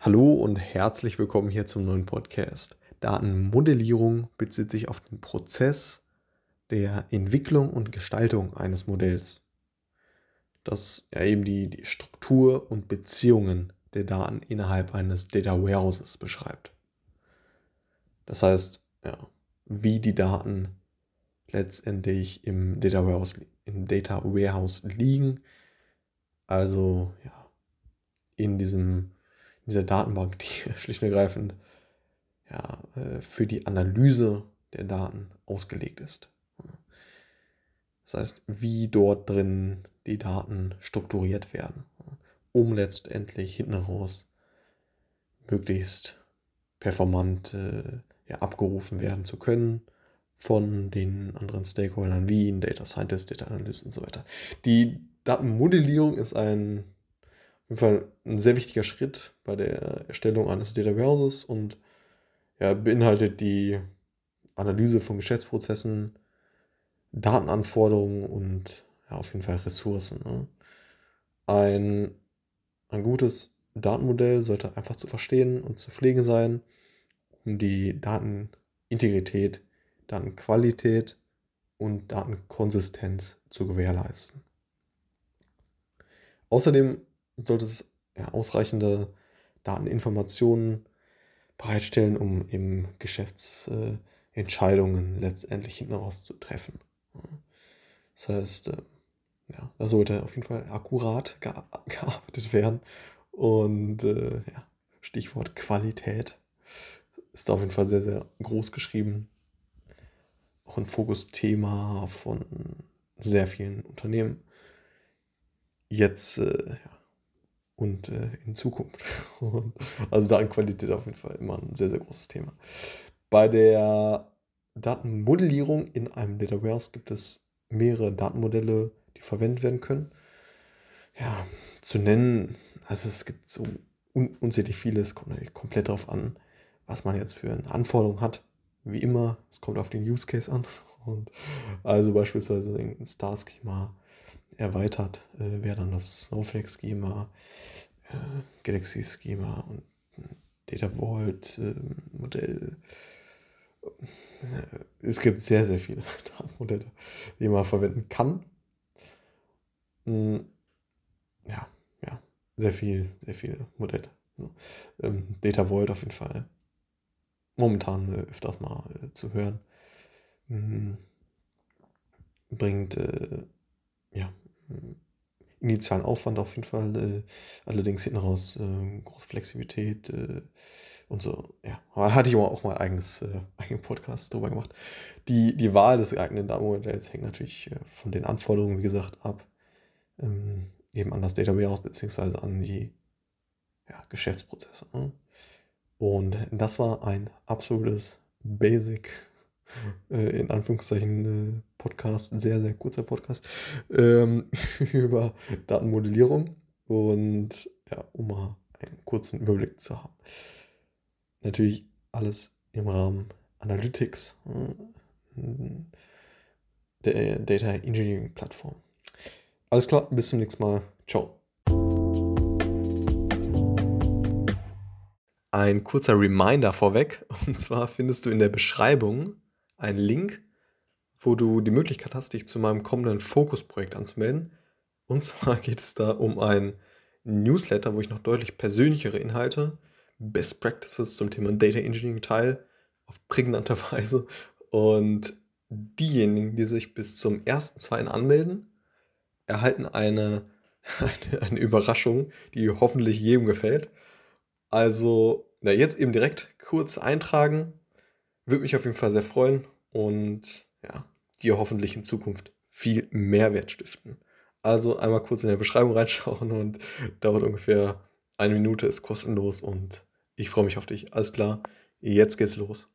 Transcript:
Hallo und herzlich willkommen hier zum neuen Podcast. Datenmodellierung bezieht sich auf den Prozess der Entwicklung und Gestaltung eines Modells, das ja eben die, die Struktur und Beziehungen der Daten innerhalb eines Data Warehouses beschreibt. Das heißt, ja, wie die Daten letztendlich im Data Warehouse, im Data Warehouse liegen, also ja, in diesem dieser Datenbank, die schlicht und ergreifend ja, äh, für die Analyse der Daten ausgelegt ist. Das heißt, wie dort drin die Daten strukturiert werden, um letztendlich hinten raus möglichst performant äh, ja, abgerufen werden zu können von den anderen Stakeholdern wie ein Data Scientist, Data Analyst und so weiter. Die Datenmodellierung ist ein jeden Fall ein sehr wichtiger Schritt bei der Erstellung eines Data Warehouses und ja, beinhaltet die Analyse von Geschäftsprozessen, Datenanforderungen und ja, auf jeden Fall Ressourcen. Ne? Ein, ein gutes Datenmodell sollte einfach zu verstehen und zu pflegen sein, um die Datenintegrität, Datenqualität und Datenkonsistenz zu gewährleisten. Außerdem sollte es ja, ausreichende Dateninformationen bereitstellen, um eben Geschäftsentscheidungen letztendlich hinten raus zu treffen. Das heißt, äh, ja, da sollte auf jeden Fall akkurat gearbeitet werden. Und äh, ja, Stichwort Qualität ist auf jeden Fall sehr, sehr groß geschrieben. Auch ein Fokusthema von sehr vielen Unternehmen. Jetzt äh, ja, und äh, in Zukunft. also Datenqualität auf jeden Fall immer ein sehr, sehr großes Thema. Bei der Datenmodellierung in einem Data Warehouse gibt es mehrere Datenmodelle, die verwendet werden können. Ja, zu nennen, also es gibt so un unzählig viele, es kommt natürlich komplett darauf an, was man jetzt für eine Anforderung hat. Wie immer, es kommt auf den Use Case an. Und also beispielsweise ein Star-Schema erweitert äh, wäre dann das Snowflake-Schema, äh, Galaxy-Schema und Data Vault-Modell. Äh, es gibt sehr, sehr viele Datenmodelle, die man verwenden kann. Hm, ja, ja, sehr viel, sehr viele Modelle. So, ähm, Data Vault auf jeden Fall momentan äh, öfters mal äh, zu hören. Mhm. Bringt äh, ja initialen Aufwand auf jeden Fall, äh, allerdings hinten raus äh, große Flexibilität äh, und so. Ja, aber hatte ich auch mal eigenes, äh, eigenen Podcast drüber gemacht. Die, die Wahl des geeigneten Datenmodells hängt natürlich äh, von den Anforderungen, wie gesagt, ab. Ähm, eben an das Data Warehouse beziehungsweise an die ja, Geschäftsprozesse. Ne? Und das war ein absolutes Basic äh, in Anführungszeichen äh, Podcast, sehr, sehr kurzer Podcast, ähm, über Datenmodellierung und ja, um mal einen kurzen Überblick zu haben. Natürlich alles im Rahmen Analytics, äh, der Data Engineering Plattform. Alles klar, bis zum nächsten Mal. Ciao. Ein kurzer Reminder vorweg, und zwar findest du in der Beschreibung einen Link, wo du die Möglichkeit hast, dich zu meinem kommenden Fokusprojekt anzumelden. Und zwar geht es da um ein Newsletter, wo ich noch deutlich persönlichere Inhalte, Best Practices zum Thema Data Engineering teile, auf prägnante Weise. Und diejenigen, die sich bis zum 1.2. anmelden, erhalten eine, eine, eine, Überraschung, die hoffentlich jedem gefällt. Also, na, jetzt eben direkt kurz eintragen, würde mich auf jeden Fall sehr freuen und ja, dir hoffentlich in Zukunft viel Mehrwert stiften. Also einmal kurz in der Beschreibung reinschauen und dauert ungefähr eine Minute, ist kostenlos und ich freue mich auf dich. Alles klar, jetzt geht's los.